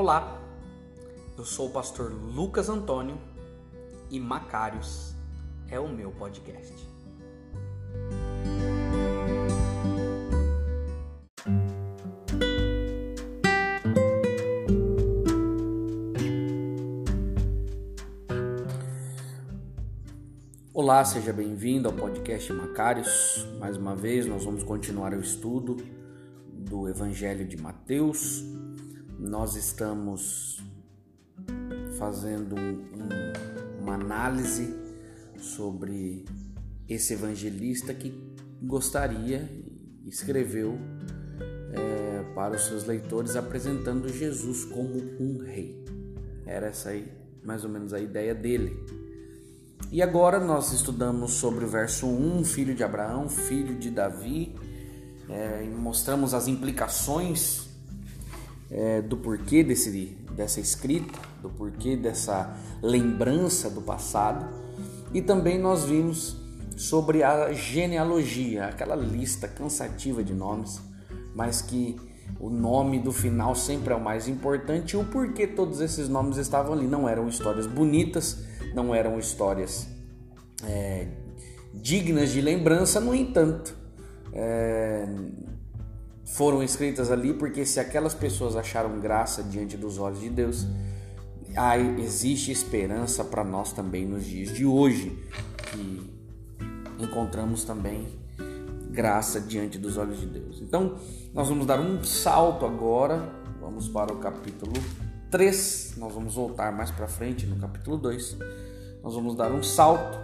Olá, eu sou o pastor Lucas Antônio e Macários é o meu podcast. Olá, seja bem-vindo ao podcast Macários. Mais uma vez, nós vamos continuar o estudo do Evangelho de Mateus. Nós estamos fazendo um, uma análise sobre esse evangelista que gostaria escreveu é, para os seus leitores apresentando Jesus como um rei. Era essa aí, mais ou menos a ideia dele. E agora nós estudamos sobre o verso 1, filho de Abraão, filho de Davi, é, mostramos as implicações é, do porquê desse, dessa escrita, do porquê dessa lembrança do passado. E também nós vimos sobre a genealogia, aquela lista cansativa de nomes, mas que o nome do final sempre é o mais importante e o porquê todos esses nomes estavam ali. Não eram histórias bonitas, não eram histórias é, dignas de lembrança, no entanto, é, foram escritas ali porque se aquelas pessoas acharam graça diante dos olhos de Deus, aí existe esperança para nós também nos dias de hoje, que encontramos também graça diante dos olhos de Deus. Então, nós vamos dar um salto agora, vamos para o capítulo 3, nós vamos voltar mais para frente no capítulo 2. Nós vamos dar um salto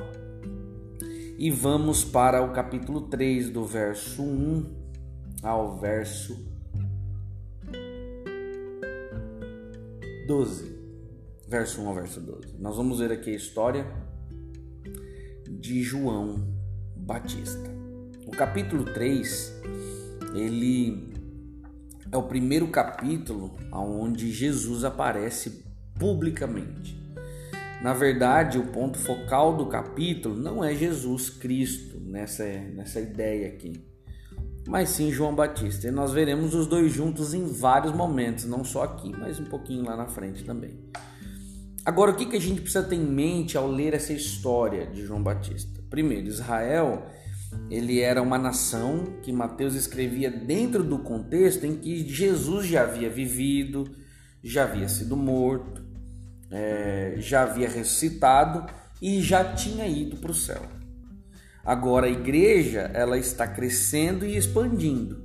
e vamos para o capítulo 3, do verso 1 ao verso 12. Verso 1 ao verso 12. Nós vamos ver aqui a história de João Batista. O capítulo 3, ele é o primeiro capítulo onde Jesus aparece publicamente. Na verdade, o ponto focal do capítulo não é Jesus Cristo nessa, nessa ideia aqui, mas sim João Batista. E nós veremos os dois juntos em vários momentos, não só aqui, mas um pouquinho lá na frente também. Agora, o que, que a gente precisa ter em mente ao ler essa história de João Batista? Primeiro, Israel ele era uma nação que Mateus escrevia dentro do contexto em que Jesus já havia vivido, já havia sido morto, é, já havia ressuscitado e já tinha ido para o céu. Agora a igreja ela está crescendo e expandindo,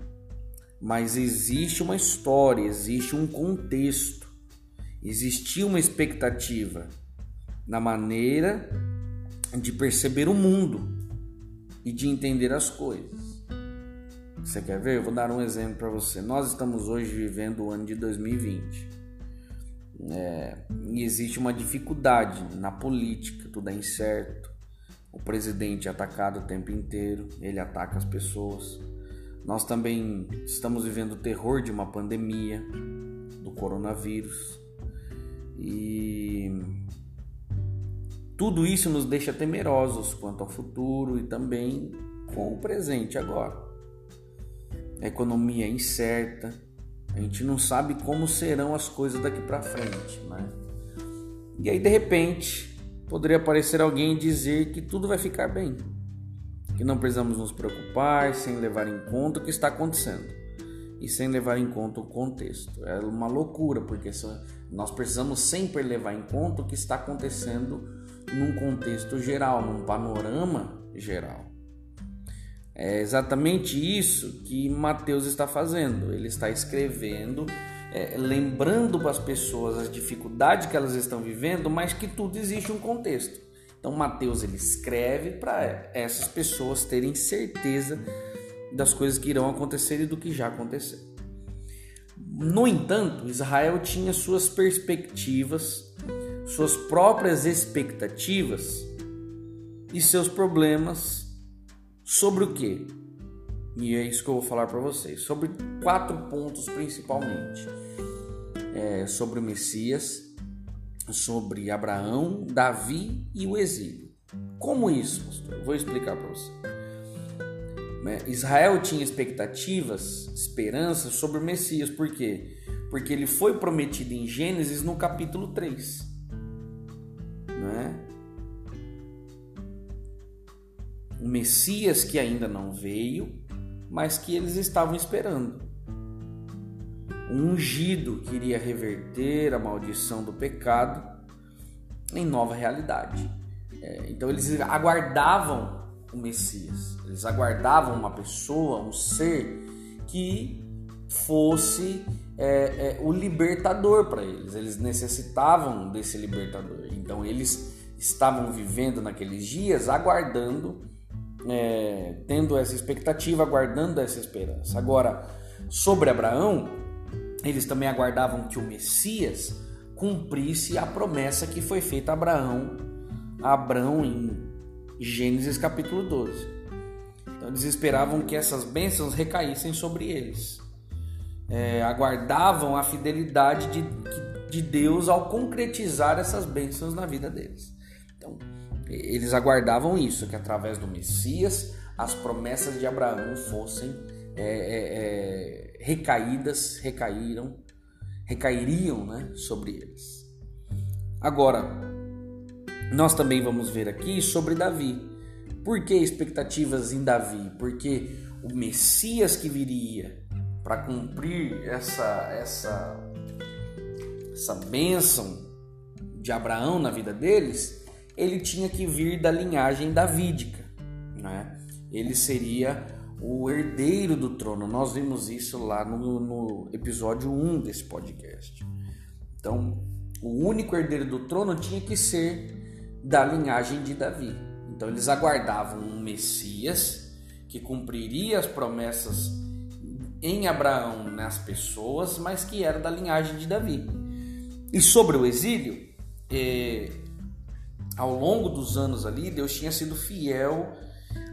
mas existe uma história, existe um contexto, existia uma expectativa na maneira de perceber o mundo e de entender as coisas. Você quer ver? Eu vou dar um exemplo para você. Nós estamos hoje vivendo o ano de 2020. É, e existe uma dificuldade na política, tudo é incerto. O presidente é atacado o tempo inteiro, ele ataca as pessoas. Nós também estamos vivendo o terror de uma pandemia do coronavírus. E tudo isso nos deixa temerosos quanto ao futuro e também com o presente agora. A economia é incerta, a gente não sabe como serão as coisas daqui para frente, né? E aí de repente poderia aparecer alguém dizer que tudo vai ficar bem, que não precisamos nos preocupar sem levar em conta o que está acontecendo e sem levar em conta o contexto. É uma loucura porque nós precisamos sempre levar em conta o que está acontecendo num contexto geral, num panorama geral. É exatamente isso que Mateus está fazendo. Ele está escrevendo, é, lembrando para as pessoas as dificuldades que elas estão vivendo, mas que tudo existe um contexto. Então Mateus ele escreve para essas pessoas terem certeza das coisas que irão acontecer e do que já aconteceu. No entanto, Israel tinha suas perspectivas, suas próprias expectativas e seus problemas Sobre o que? E é isso que eu vou falar para vocês. Sobre quatro pontos principalmente: é, sobre o Messias, sobre Abraão, Davi e o exílio. Como isso, pastor? Eu vou explicar para você. Né, Israel tinha expectativas, esperanças sobre o Messias, por quê? Porque ele foi prometido em Gênesis no capítulo 3. Né? O Messias que ainda não veio, mas que eles estavam esperando. Um ungido que iria reverter a maldição do pecado em nova realidade. É, então eles aguardavam o Messias, eles aguardavam uma pessoa, um ser que fosse é, é, o libertador para eles. Eles necessitavam desse libertador. Então eles estavam vivendo naqueles dias aguardando, é, tendo essa expectativa, aguardando essa esperança. Agora, sobre Abraão, eles também aguardavam que o Messias cumprisse a promessa que foi feita a Abraão, a Abraão em Gênesis capítulo 12. Então eles esperavam que essas bênçãos recaíssem sobre eles. É, aguardavam a fidelidade de, de Deus ao concretizar essas bênçãos na vida deles. Eles aguardavam isso, que através do Messias as promessas de Abraão fossem é, é, é recaídas, recaíram recairiam né, sobre eles. Agora, nós também vamos ver aqui sobre Davi. Por que expectativas em Davi? Porque o Messias que viria para cumprir essa essa essa bênção de Abraão na vida deles, ele tinha que vir da linhagem davídica, né? Ele seria o herdeiro do trono. Nós vimos isso lá no, no episódio 1 desse podcast. Então, o único herdeiro do trono tinha que ser da linhagem de Davi. Então, eles aguardavam um Messias que cumpriria as promessas em Abraão nas pessoas, mas que era da linhagem de Davi. E sobre o exílio, eh, ao longo dos anos ali, Deus tinha sido fiel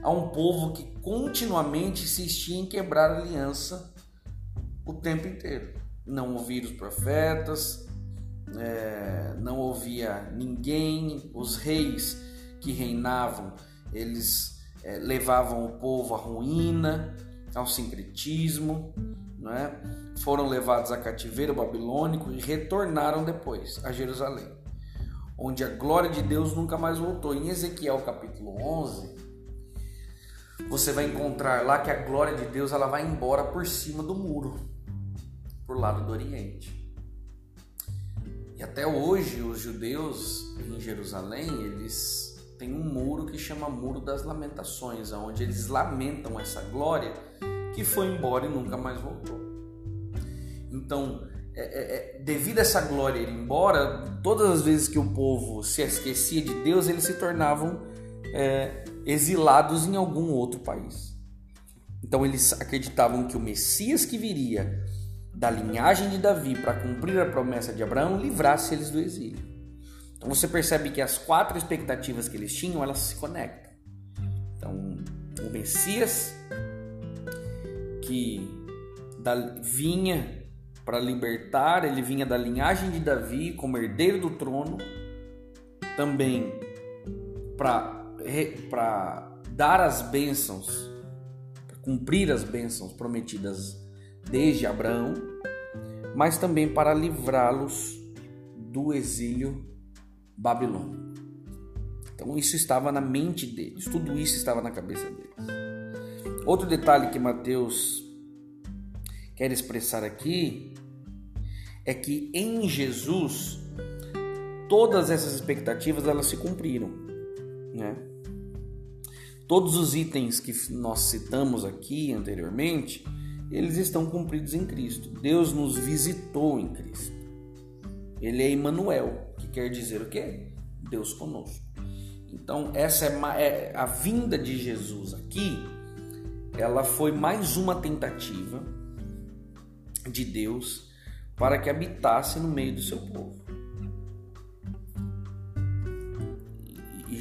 a um povo que continuamente insistia em quebrar a aliança o tempo inteiro. Não ouvir os profetas, é, não ouvia ninguém, os reis que reinavam, eles é, levavam o povo à ruína, ao sincretismo, é? foram levados a cativeiro babilônico e retornaram depois a Jerusalém, onde a glória de Deus nunca mais voltou. Em Ezequiel capítulo 11, você vai encontrar lá que a glória de Deus ela vai embora por cima do muro, por lado do Oriente. E até hoje os judeus em Jerusalém, eles têm um muro que chama Muro das Lamentações, onde eles lamentam essa glória que foi embora e nunca mais voltou. Então, é, é, é, devido a essa glória ir embora, todas as vezes que o povo se esquecia de Deus, eles se tornavam é, exilados em algum outro país. Então eles acreditavam que o Messias que viria da linhagem de Davi para cumprir a promessa de Abraão livrasse eles do exílio. Então você percebe que as quatro expectativas que eles tinham, elas se conectam. Então, o Messias que vinha para libertar, ele vinha da linhagem de Davi como herdeiro do trono, também para dar as bênçãos, cumprir as bênçãos prometidas desde Abraão, mas também para livrá-los do exílio babilônico. Então isso estava na mente deles, tudo isso estava na cabeça deles. Outro detalhe que Mateus quer expressar aqui é que em Jesus todas essas expectativas elas se cumpriram, né? Todos os itens que nós citamos aqui anteriormente, eles estão cumpridos em Cristo. Deus nos visitou em Cristo. Ele é Emmanuel, que quer dizer o quê? Deus conosco. Então, essa é, é a vinda de Jesus aqui, ela foi mais uma tentativa de Deus para que habitasse no meio do seu povo.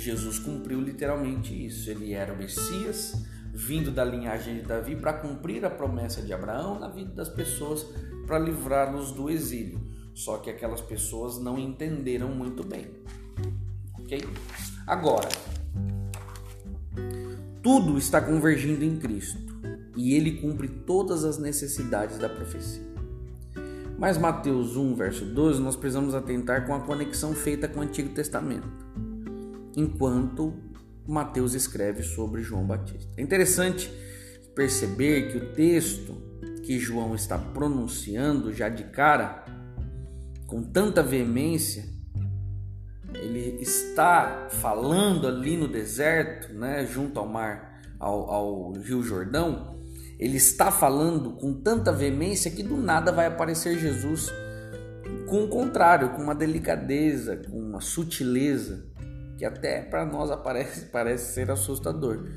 Jesus cumpriu literalmente isso. Ele era o Messias, vindo da linhagem de Davi para cumprir a promessa de Abraão na vida das pessoas, para livrá-los do exílio. Só que aquelas pessoas não entenderam muito bem. Ok? Agora, tudo está convergindo em Cristo e ele cumpre todas as necessidades da profecia. Mas Mateus 1, verso 12, nós precisamos atentar com a conexão feita com o Antigo Testamento, enquanto Mateus escreve sobre João Batista. É interessante perceber que o texto que João está pronunciando já de cara, com tanta veemência, ele está falando ali no deserto, né, junto ao mar, ao, ao Rio Jordão, ele está falando com tanta veemência que do nada vai aparecer Jesus com o contrário, com uma delicadeza, com uma sutileza, que até para nós aparece, parece ser assustador.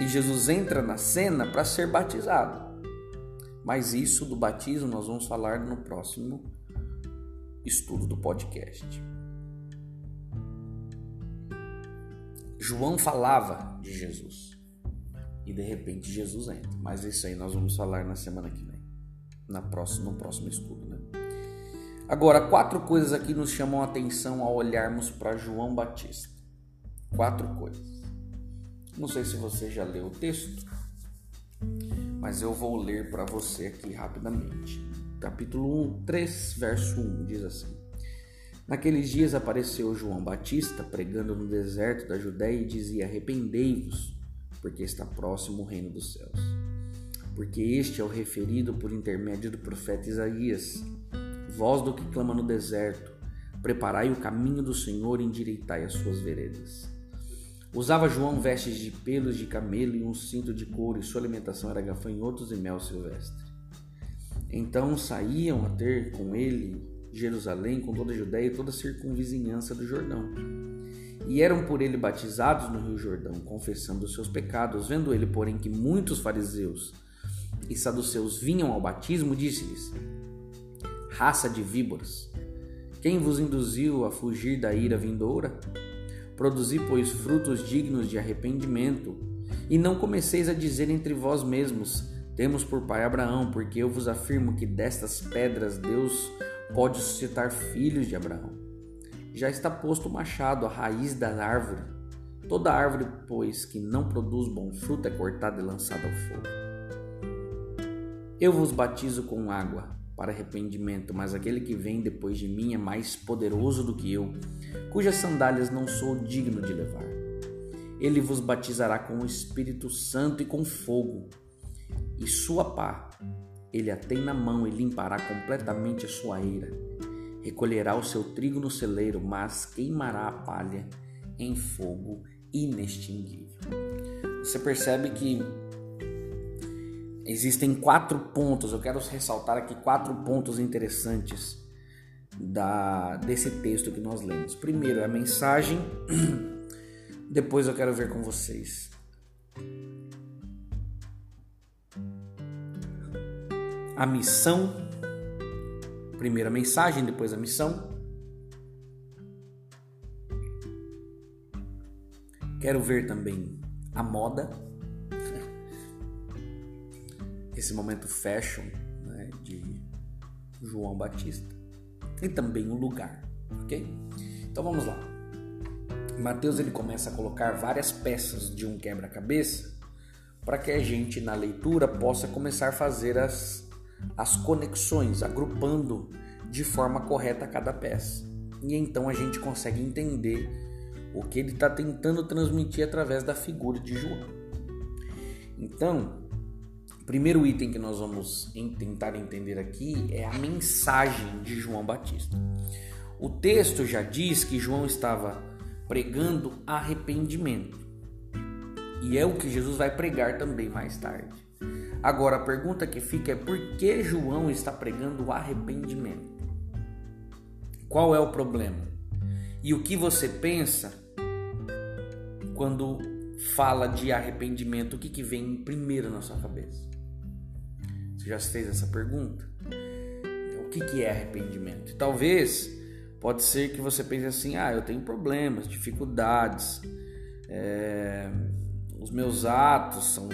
E Jesus entra na cena para ser batizado. Mas isso do batismo nós vamos falar no próximo estudo do podcast. João falava de Jesus e de repente Jesus entra. Mas isso aí nós vamos falar na semana que vem, na próxima, no próximo estudo. Né? Agora, quatro coisas aqui nos chamam a atenção ao olharmos para João Batista. Quatro coisas. Não sei se você já leu o texto, mas eu vou ler para você aqui rapidamente. Capítulo 1, 3, verso 1 diz assim: Naqueles dias apareceu João Batista pregando no deserto da Judéia e dizia: Arrependei-vos porque está próximo o reino dos céus. Porque este é o referido por intermédio do profeta Isaías. Voz do que clama no deserto, preparai o caminho do Senhor e endireitai as suas veredas. Usava João vestes de pelos de camelo e um cinto de couro, e sua alimentação era gafanhotos e mel silvestre. Então saíam a ter com ele Jerusalém, com toda a Judéia e toda a circunvizinhança do Jordão e eram por ele batizados no Rio Jordão, confessando os seus pecados. Vendo ele, porém, que muitos fariseus e saduceus vinham ao batismo, disse-lhes: Raça de víboras, quem vos induziu a fugir da ira vindoura? Produzi, pois, frutos dignos de arrependimento, e não comeceis a dizer entre vós mesmos: Temos por pai Abraão, porque eu vos afirmo que destas pedras Deus pode suscitar filhos de Abraão já está posto o machado à raiz da árvore. Toda árvore, pois, que não produz bom fruto é cortada e lançada ao fogo. Eu vos batizo com água para arrependimento, mas aquele que vem depois de mim é mais poderoso do que eu, cujas sandálias não sou digno de levar. Ele vos batizará com o Espírito Santo e com fogo, e sua pá ele a tem na mão e limpará completamente a sua eira recolherá o seu trigo no celeiro, mas queimará a palha em fogo inextinguível. Você percebe que existem quatro pontos, eu quero ressaltar aqui quatro pontos interessantes da, desse texto que nós lemos. Primeiro, é a mensagem, depois eu quero ver com vocês. A missão Primeiro a mensagem, depois a missão. Quero ver também a moda, esse momento fashion né, de João Batista e também o lugar, ok? Então vamos lá. Mateus ele começa a colocar várias peças de um quebra-cabeça para que a gente na leitura possa começar a fazer as as conexões, agrupando de forma correta cada peça. E então a gente consegue entender o que ele está tentando transmitir através da figura de João. Então, o primeiro item que nós vamos tentar entender aqui é a mensagem de João Batista. O texto já diz que João estava pregando arrependimento. E é o que Jesus vai pregar também mais tarde. Agora a pergunta que fica é por que João está pregando o arrependimento? Qual é o problema? E o que você pensa quando fala de arrependimento? O que, que vem primeiro na sua cabeça? Você já fez essa pergunta? O que, que é arrependimento? Talvez pode ser que você pense assim: ah, eu tenho problemas, dificuldades, é, os meus atos são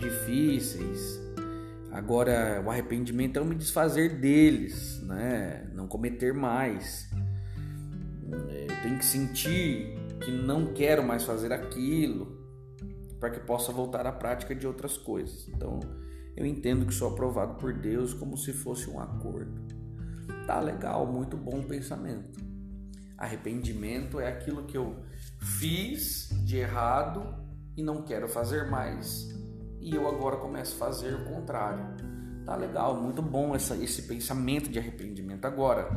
difíceis. Agora, o arrependimento é me desfazer deles, né? Não cometer mais. Eu tenho que sentir que não quero mais fazer aquilo para que possa voltar à prática de outras coisas. Então, eu entendo que sou aprovado por Deus como se fosse um acordo. Tá legal, muito bom pensamento. Arrependimento é aquilo que eu fiz de errado e não quero fazer mais. E eu agora começo a fazer o contrário. Tá legal, muito bom essa, esse pensamento de arrependimento. Agora,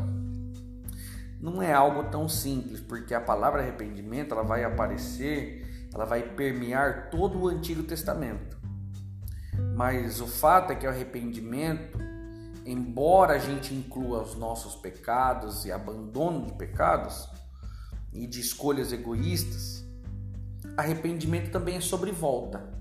não é algo tão simples, porque a palavra arrependimento ela vai aparecer, ela vai permear todo o Antigo Testamento. Mas o fato é que o arrependimento embora a gente inclua os nossos pecados e abandono de pecados e de escolhas egoístas, arrependimento também é sobre volta.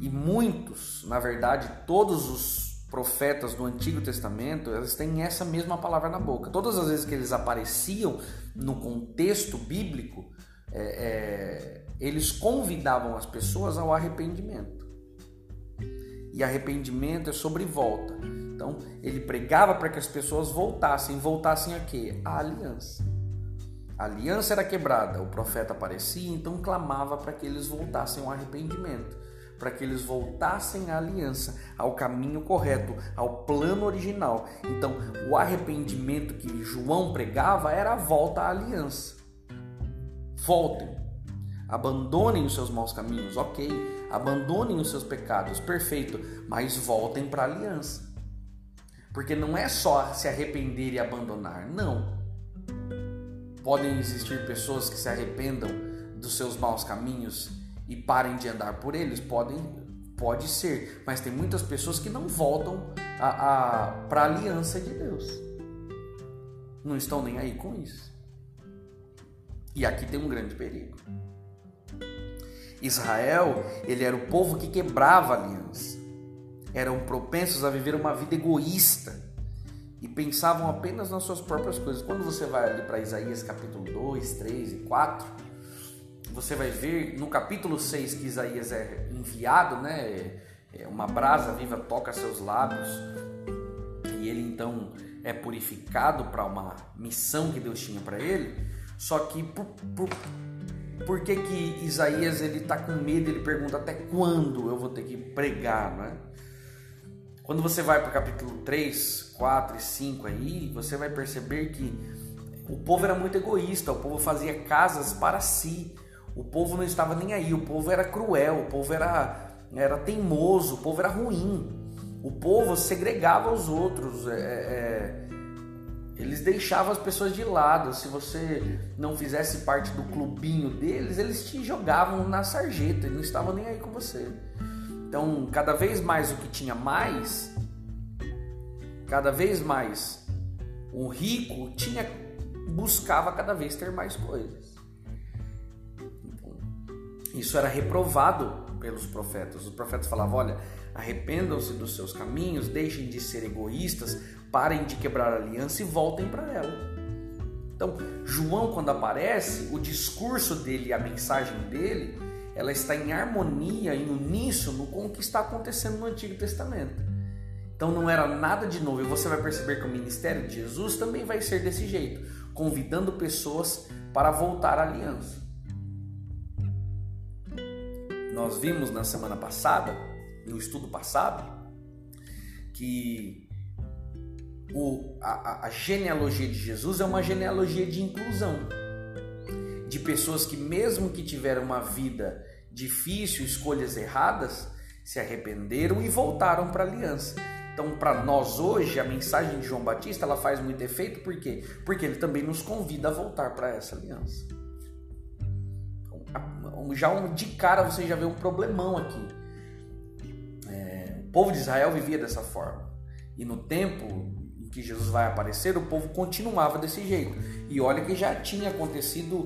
E muitos, na verdade, todos os profetas do Antigo Testamento, eles têm essa mesma palavra na boca. Todas as vezes que eles apareciam no contexto bíblico, é, é, eles convidavam as pessoas ao arrependimento e arrependimento é sobre volta. Então, ele pregava para que as pessoas voltassem. Voltassem a quê? A aliança. A aliança era quebrada, o profeta aparecia, então clamava para que eles voltassem ao arrependimento, para que eles voltassem à aliança, ao caminho correto, ao plano original. Então, o arrependimento que João pregava era a volta à aliança. Voltem, abandonem os seus maus caminhos, ok abandonem os seus pecados, perfeito, mas voltem para a aliança. Porque não é só se arrepender e abandonar, não. Podem existir pessoas que se arrependam dos seus maus caminhos e parem de andar por eles, podem, pode ser, mas tem muitas pessoas que não voltam para a aliança de Deus. Não estão nem aí com isso. E aqui tem um grande perigo. Israel, ele era o povo que quebrava a aliança. Eram propensos a viver uma vida egoísta e pensavam apenas nas suas próprias coisas. Quando você vai ali para Isaías capítulo 2, 3 e 4, você vai ver no capítulo 6 que Isaías é enviado, né? É uma brasa viva toca seus lábios e ele então é purificado para uma missão que Deus tinha para ele. Só que por, por por que, que Isaías ele está com medo? Ele pergunta até quando eu vou ter que pregar, não é? Quando você vai para o capítulo 3, 4 e 5 aí, você vai perceber que o povo era muito egoísta, o povo fazia casas para si, o povo não estava nem aí, o povo era cruel, o povo era, era teimoso, o povo era ruim, o povo segregava os outros, é, é, eles deixavam as pessoas de lado. Se você não fizesse parte do clubinho deles, eles te jogavam na sarjeta e não estavam nem aí com você. Então, cada vez mais o que tinha mais, cada vez mais o rico tinha buscava cada vez ter mais coisas. Isso era reprovado pelos profetas. Os profetas falavam: olha, arrependam-se dos seus caminhos, deixem de ser egoístas, parem de quebrar a aliança e voltem para ela. Então, João, quando aparece, o discurso dele, a mensagem dele, ela está em harmonia, em uníssono com o que está acontecendo no Antigo Testamento. Então não era nada de novo. E você vai perceber que o ministério de Jesus também vai ser desse jeito, convidando pessoas para voltar à aliança. Nós vimos na semana passada, no estudo passado, que o, a, a genealogia de Jesus é uma genealogia de inclusão. De pessoas que, mesmo que tiveram uma vida difícil, escolhas erradas, se arrependeram e voltaram para a aliança. Então, para nós hoje, a mensagem de João Batista ela faz muito efeito, por quê? Porque ele também nos convida a voltar para essa aliança. Já de cara você já vê um problemão aqui. É, o povo de Israel vivia dessa forma. E no tempo que Jesus vai aparecer, o povo continuava desse jeito. E olha que já tinha acontecido,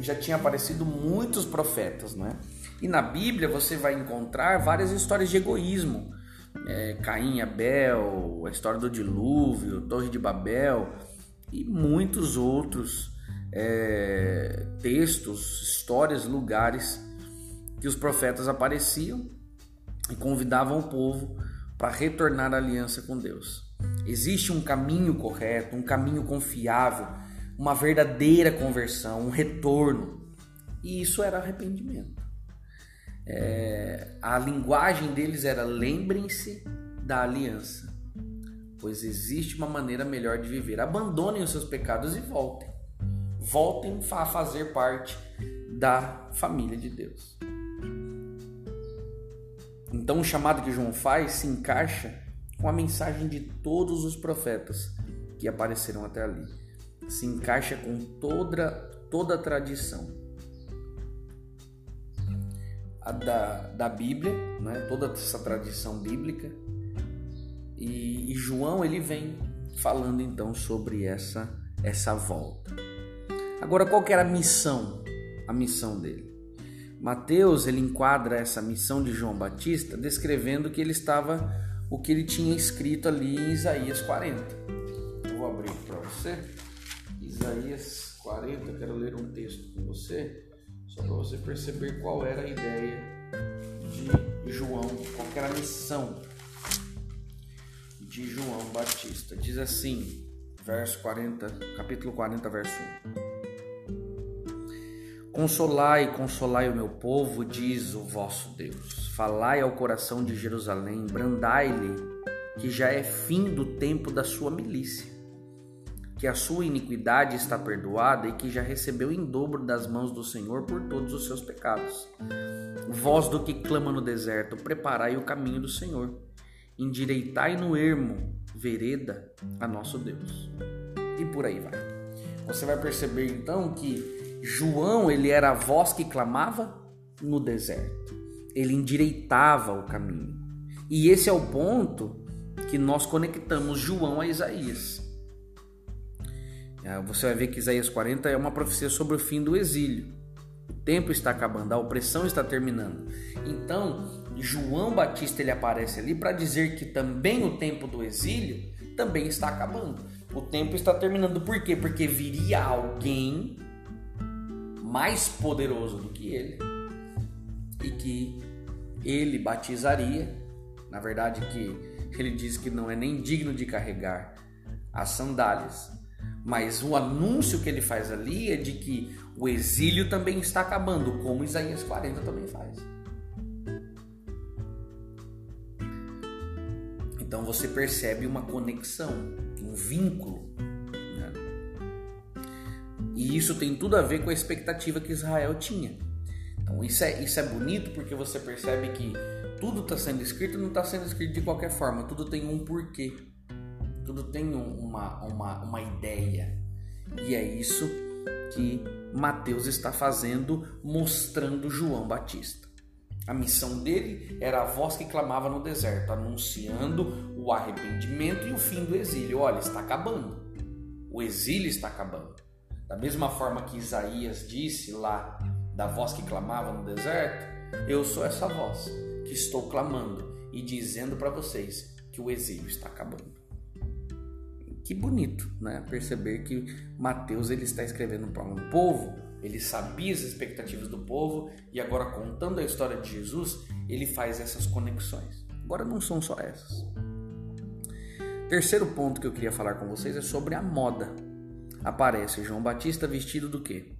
já tinha aparecido muitos profetas, não é? E na Bíblia você vai encontrar várias histórias de egoísmo. É, Caim Abel, a história do dilúvio, Torre de Babel e muitos outros é, textos, histórias, lugares que os profetas apareciam e convidavam o povo para retornar à aliança com Deus. Existe um caminho correto, um caminho confiável, uma verdadeira conversão, um retorno. E isso era arrependimento. É, a linguagem deles era lembrem-se da aliança. pois existe uma maneira melhor de viver. Abandonem os seus pecados e voltem. Voltem a fazer parte da família de Deus. Então, o chamado que João faz se encaixa com a mensagem de todos os profetas que apareceram até ali. Se encaixa com toda, toda a tradição a da, da Bíblia, né? toda essa tradição bíblica. E, e João ele vem falando então sobre essa essa volta. Agora, qual que era a missão? A missão dele. Mateus ele enquadra essa missão de João Batista descrevendo que ele estava o que ele tinha escrito ali em Isaías 40. Eu vou abrir para você. Isaías 40, eu quero ler um texto com você, só para você perceber qual era a ideia de João, qual era a missão de João Batista. Diz assim, verso 40, capítulo 40, verso 1. Consolai, consolai o meu povo, diz o vosso Deus. Falai ao coração de Jerusalém, brandai-lhe, que já é fim do tempo da sua milícia, que a sua iniquidade está perdoada e que já recebeu em dobro das mãos do Senhor por todos os seus pecados. Voz do que clama no deserto, preparai o caminho do Senhor, endireitai no ermo vereda a nosso Deus. E por aí vai. Você vai perceber então que João, ele era a voz que clamava no deserto. Ele endireitava o caminho. E esse é o ponto que nós conectamos João a Isaías. É, você vai ver que Isaías 40 é uma profecia sobre o fim do exílio. O tempo está acabando, a opressão está terminando. Então, João Batista ele aparece ali para dizer que também o tempo do exílio também está acabando. O tempo está terminando. Por quê? Porque viria alguém mais poderoso do que ele e que ele batizaria. Na verdade, que ele diz que não é nem digno de carregar as sandálias. Mas o anúncio que ele faz ali é de que o exílio também está acabando, como Isaías 40 também faz. Então você percebe uma conexão, um vínculo e isso tem tudo a ver com a expectativa que Israel tinha. Então isso é, isso é bonito porque você percebe que tudo está sendo escrito e não está sendo escrito de qualquer forma, tudo tem um porquê, tudo tem uma, uma, uma ideia. E é isso que Mateus está fazendo, mostrando João Batista. A missão dele era a voz que clamava no deserto, anunciando o arrependimento e o fim do exílio. Olha, está acabando. O exílio está acabando. Da mesma forma que Isaías disse lá da voz que clamava no deserto, eu sou essa voz que estou clamando e dizendo para vocês que o exílio está acabando. Que bonito, né? Perceber que Mateus ele está escrevendo para um povo, ele sabia as expectativas do povo e agora contando a história de Jesus, ele faz essas conexões. Agora não são só essas. Terceiro ponto que eu queria falar com vocês é sobre a moda aparece João Batista vestido do quê?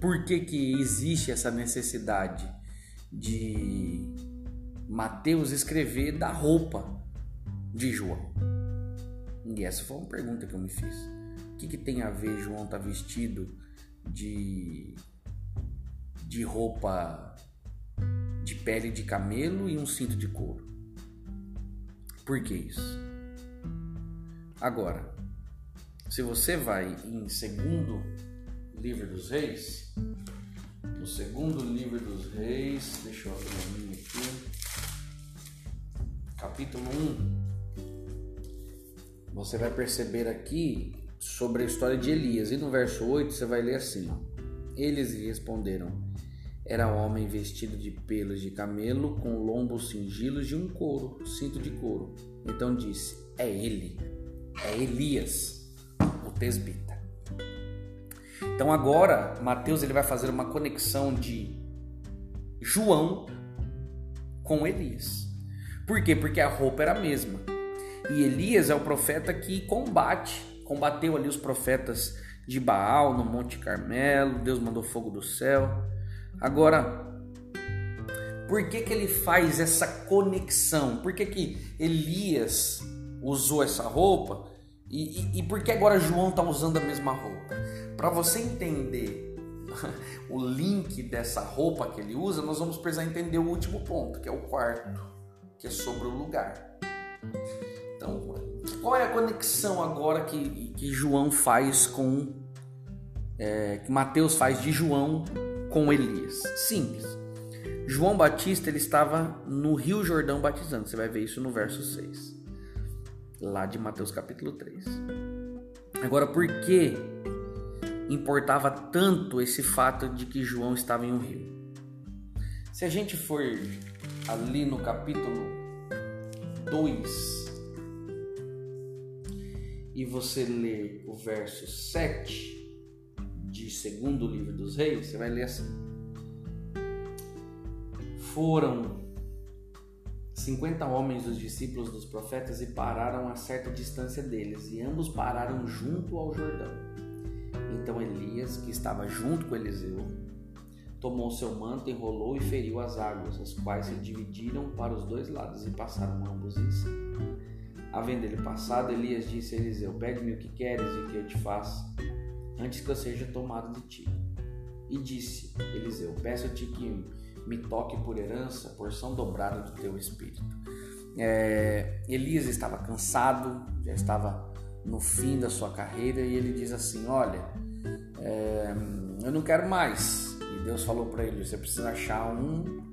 Por que, que existe essa necessidade de Mateus escrever da roupa de João? E essa foi uma pergunta que eu me fiz. O que, que tem a ver João estar tá vestido de, de roupa de pele de camelo e um cinto de couro? Por que isso? Agora, se você vai em segundo livro dos reis, no segundo livro dos reis, deixa eu abrir a minha aqui, capítulo 1, você vai perceber aqui sobre a história de Elias. E no verso 8 você vai ler assim: Eles lhe responderam: Era homem vestido de pelos de camelo, com lombos cingilos de um couro, cinto de couro. Então disse: É ele, é Elias presbita. Então agora Mateus ele vai fazer uma conexão de João com Elias. Por quê? Porque a roupa era a mesma. E Elias é o profeta que combate, combateu ali os profetas de Baal no Monte Carmelo, Deus mandou fogo do céu. Agora, por que, que ele faz essa conexão? Por que, que Elias usou essa roupa e, e, e por que agora João está usando a mesma roupa? Para você entender o link dessa roupa que ele usa, nós vamos precisar entender o último ponto, que é o quarto, que é sobre o lugar. Então, qual é a conexão agora que, que João faz com. É, que Mateus faz de João com Elias? Simples. João Batista ele estava no Rio Jordão batizando. Você vai ver isso no verso 6, lá de Mateus capítulo 3. Agora, por que importava tanto esse fato de que João estava em um rio. Se a gente for ali no capítulo 2 e você ler o verso 7 de segundo livro dos reis, você vai ler assim: Foram 50 homens dos discípulos dos profetas e pararam a certa distância deles, e ambos pararam junto ao Jordão. Então Elias, que estava junto com Eliseu, tomou seu manto, enrolou e feriu as águas, as quais se dividiram para os dois lados e passaram ambos em si. Havendo ele passado, Elias disse a Eliseu: Pede-me o que queres e que eu te faça, antes que eu seja tomado de ti. E disse Eliseu: Peço-te que me toque por herança, porção dobrada do teu espírito. É, Elias estava cansado, já estava no fim da sua carreira e ele diz assim: Olha, é, eu não quero mais. E Deus falou para ele: Você precisa achar um,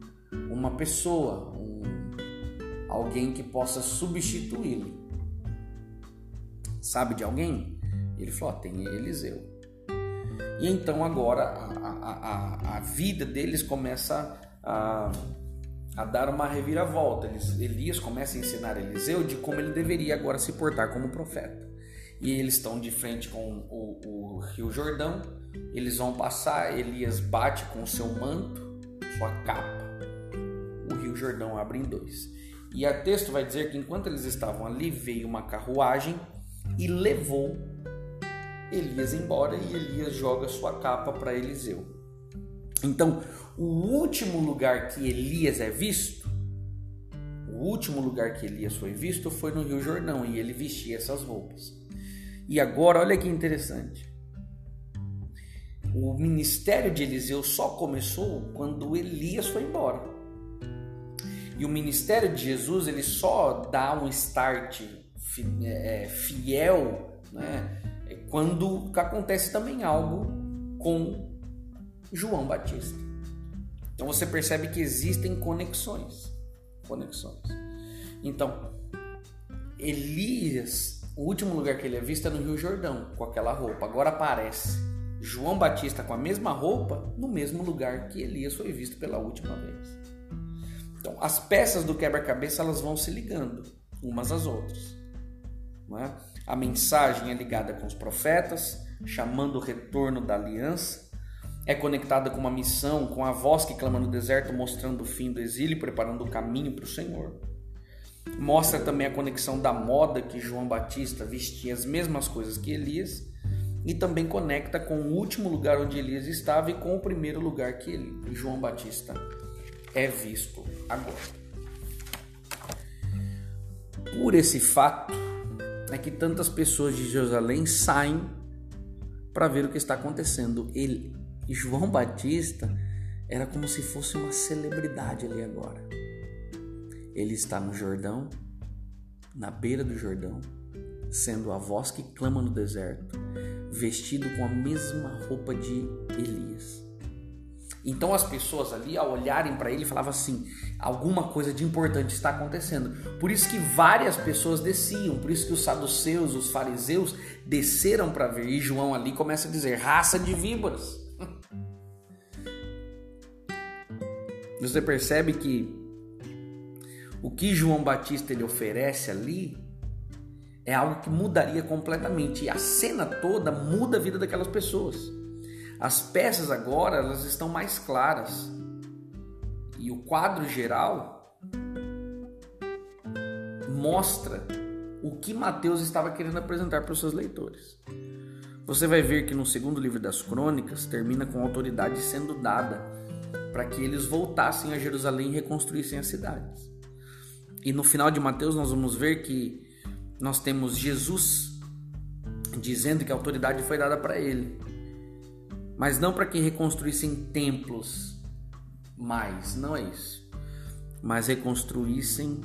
uma pessoa, um, alguém que possa substituí-lo. Sabe de alguém? Ele falou: Tem Eliseu. E então agora a, a, a, a vida deles começa a, a dar uma reviravolta. Elias começa a ensinar Eliseu de como ele deveria agora se portar como profeta e eles estão de frente com o, o, Rio Jordão. Eles vão passar, Elias bate com seu manto, sua capa. O Rio Jordão abre em dois. E o texto vai dizer que enquanto eles estavam ali, veio uma carruagem e levou Elias embora e Elias joga sua capa para Eliseu. Então, o último lugar que Elias é visto, o último lugar que Elias foi visto foi no Rio Jordão e ele vestia essas roupas. E agora, olha que interessante. O ministério de Eliseu só começou quando Elias foi embora. E o ministério de Jesus ele só dá um start é, fiel né, quando acontece também algo com João Batista. Então você percebe que existem conexões. Conexões. Então, Elias o último lugar que ele é visto é no Rio Jordão, com aquela roupa. Agora aparece João Batista com a mesma roupa no mesmo lugar que Elias foi visto pela última vez. Então, as peças do quebra-cabeça elas vão se ligando umas às outras. É? A mensagem é ligada com os profetas, chamando o retorno da aliança. É conectada com uma missão, com a voz que clama no deserto, mostrando o fim do exílio e preparando o caminho para o Senhor. Mostra também a conexão da moda que João Batista vestia as mesmas coisas que Elias e também conecta com o último lugar onde Elias estava e com o primeiro lugar que ele, João Batista é visto agora. Por esse fato é que tantas pessoas de Jerusalém saem para ver o que está acontecendo. Ele, João Batista era como se fosse uma celebridade ali agora. Ele está no Jordão, na beira do Jordão, sendo a voz que clama no deserto, vestido com a mesma roupa de Elias. Então as pessoas ali, ao olharem para ele, falavam assim: alguma coisa de importante está acontecendo. Por isso que várias pessoas desciam, por isso que os saduceus, os fariseus desceram para ver. E João ali começa a dizer: raça de víboras. Você percebe que o que João Batista ele oferece ali é algo que mudaria completamente. E a cena toda muda a vida daquelas pessoas. As peças agora elas estão mais claras. E o quadro geral mostra o que Mateus estava querendo apresentar para os seus leitores. Você vai ver que no segundo livro das crônicas termina com autoridade sendo dada para que eles voltassem a Jerusalém e reconstruíssem as cidades. E no final de Mateus nós vamos ver que nós temos Jesus dizendo que a autoridade foi dada para ele, mas não para que reconstruíssem templos mais, não é isso, mas reconstruíssem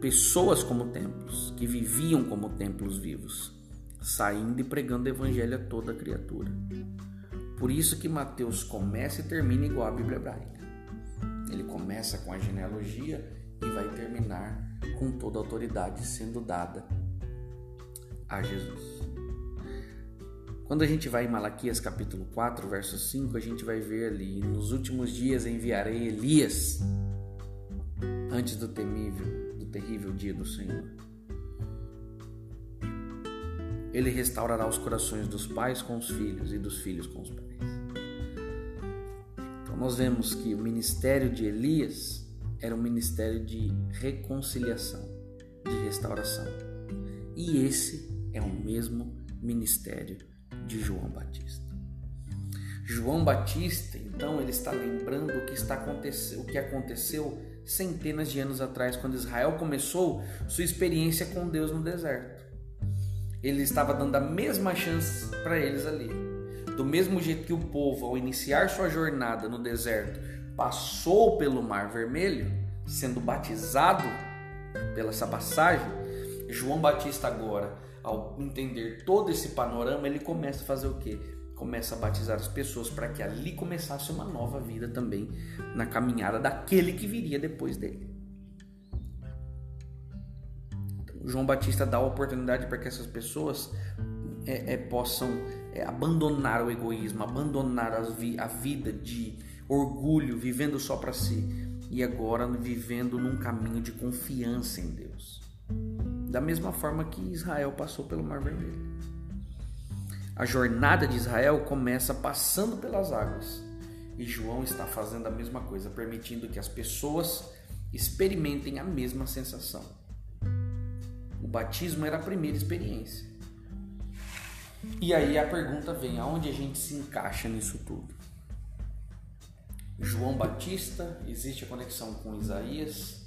pessoas como templos, que viviam como templos vivos, saindo e pregando o evangelho a toda criatura. Por isso que Mateus começa e termina igual a Bíblia hebraica. Ele começa com a genealogia e vai terminar com toda a autoridade sendo dada a Jesus. Quando a gente vai em Malaquias capítulo 4, verso 5, a gente vai ver ali: Nos últimos dias enviarei Elias antes do temível, do terrível dia do Senhor. Ele restaurará os corações dos pais com os filhos e dos filhos com os pais. Então nós vemos que o ministério de Elias era um ministério de reconciliação, de restauração. E esse é o mesmo ministério de João Batista. João Batista, então, ele está lembrando o que está acontecendo, o que aconteceu centenas de anos atrás, quando Israel começou sua experiência com Deus no deserto. Ele estava dando a mesma chance para eles ali. Do mesmo jeito que o povo, ao iniciar sua jornada no deserto, passou pelo Mar Vermelho, sendo batizado pela essa passagem, João Batista agora, ao entender todo esse panorama, ele começa a fazer o quê? Começa a batizar as pessoas para que ali começasse uma nova vida também na caminhada daquele que viria depois dele. Então, João Batista dá a oportunidade para que essas pessoas é, é, possam é, abandonar o egoísmo, abandonar vi a vida de orgulho, vivendo só para si, e agora vivendo num caminho de confiança em Deus. Da mesma forma que Israel passou pelo Mar Vermelho. A jornada de Israel começa passando pelas águas. E João está fazendo a mesma coisa, permitindo que as pessoas experimentem a mesma sensação. O batismo era a primeira experiência. E aí a pergunta vem: aonde a gente se encaixa nisso tudo? João Batista, existe a conexão com Isaías,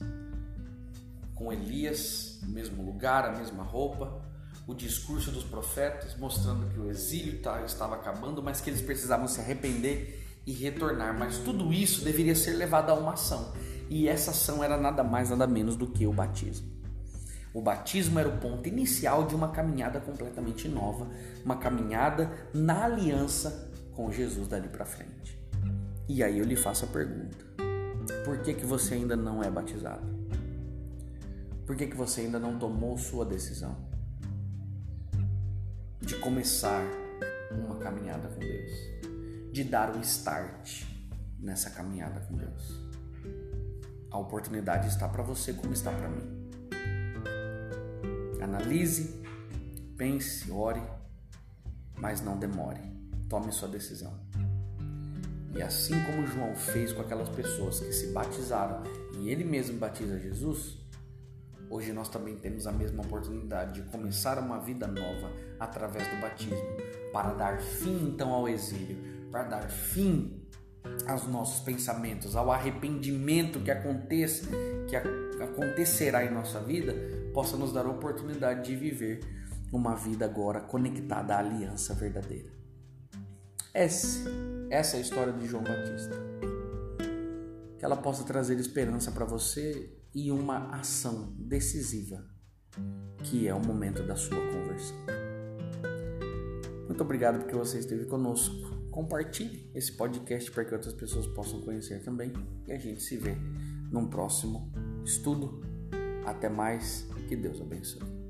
com Elias, no mesmo lugar, a mesma roupa, o discurso dos profetas mostrando que o exílio tá, estava acabando, mas que eles precisavam se arrepender e retornar. Mas tudo isso deveria ser levado a uma ação, e essa ação era nada mais, nada menos do que o batismo. O batismo era o ponto inicial de uma caminhada completamente nova, uma caminhada na aliança com Jesus dali para frente. E aí eu lhe faço a pergunta: por que, que você ainda não é batizado? Por que, que você ainda não tomou sua decisão de começar uma caminhada com Deus? De dar o start nessa caminhada com Deus? A oportunidade está para você como está para mim. Analise, pense, ore, mas não demore. Tome sua decisão. E assim como João fez com aquelas pessoas que se batizaram e ele mesmo batiza Jesus, hoje nós também temos a mesma oportunidade de começar uma vida nova através do batismo, para dar fim então ao exílio, para dar fim aos nossos pensamentos, ao arrependimento que aconteça, que acontecerá em nossa vida, possa nos dar a oportunidade de viver uma vida agora conectada à aliança verdadeira. Esse essa é a história de João Batista. Que ela possa trazer esperança para você e uma ação decisiva, que é o momento da sua conversão. Muito obrigado porque você esteve conosco. Compartilhe esse podcast para que outras pessoas possam conhecer também. E a gente se vê num próximo estudo. Até mais. Que Deus abençoe.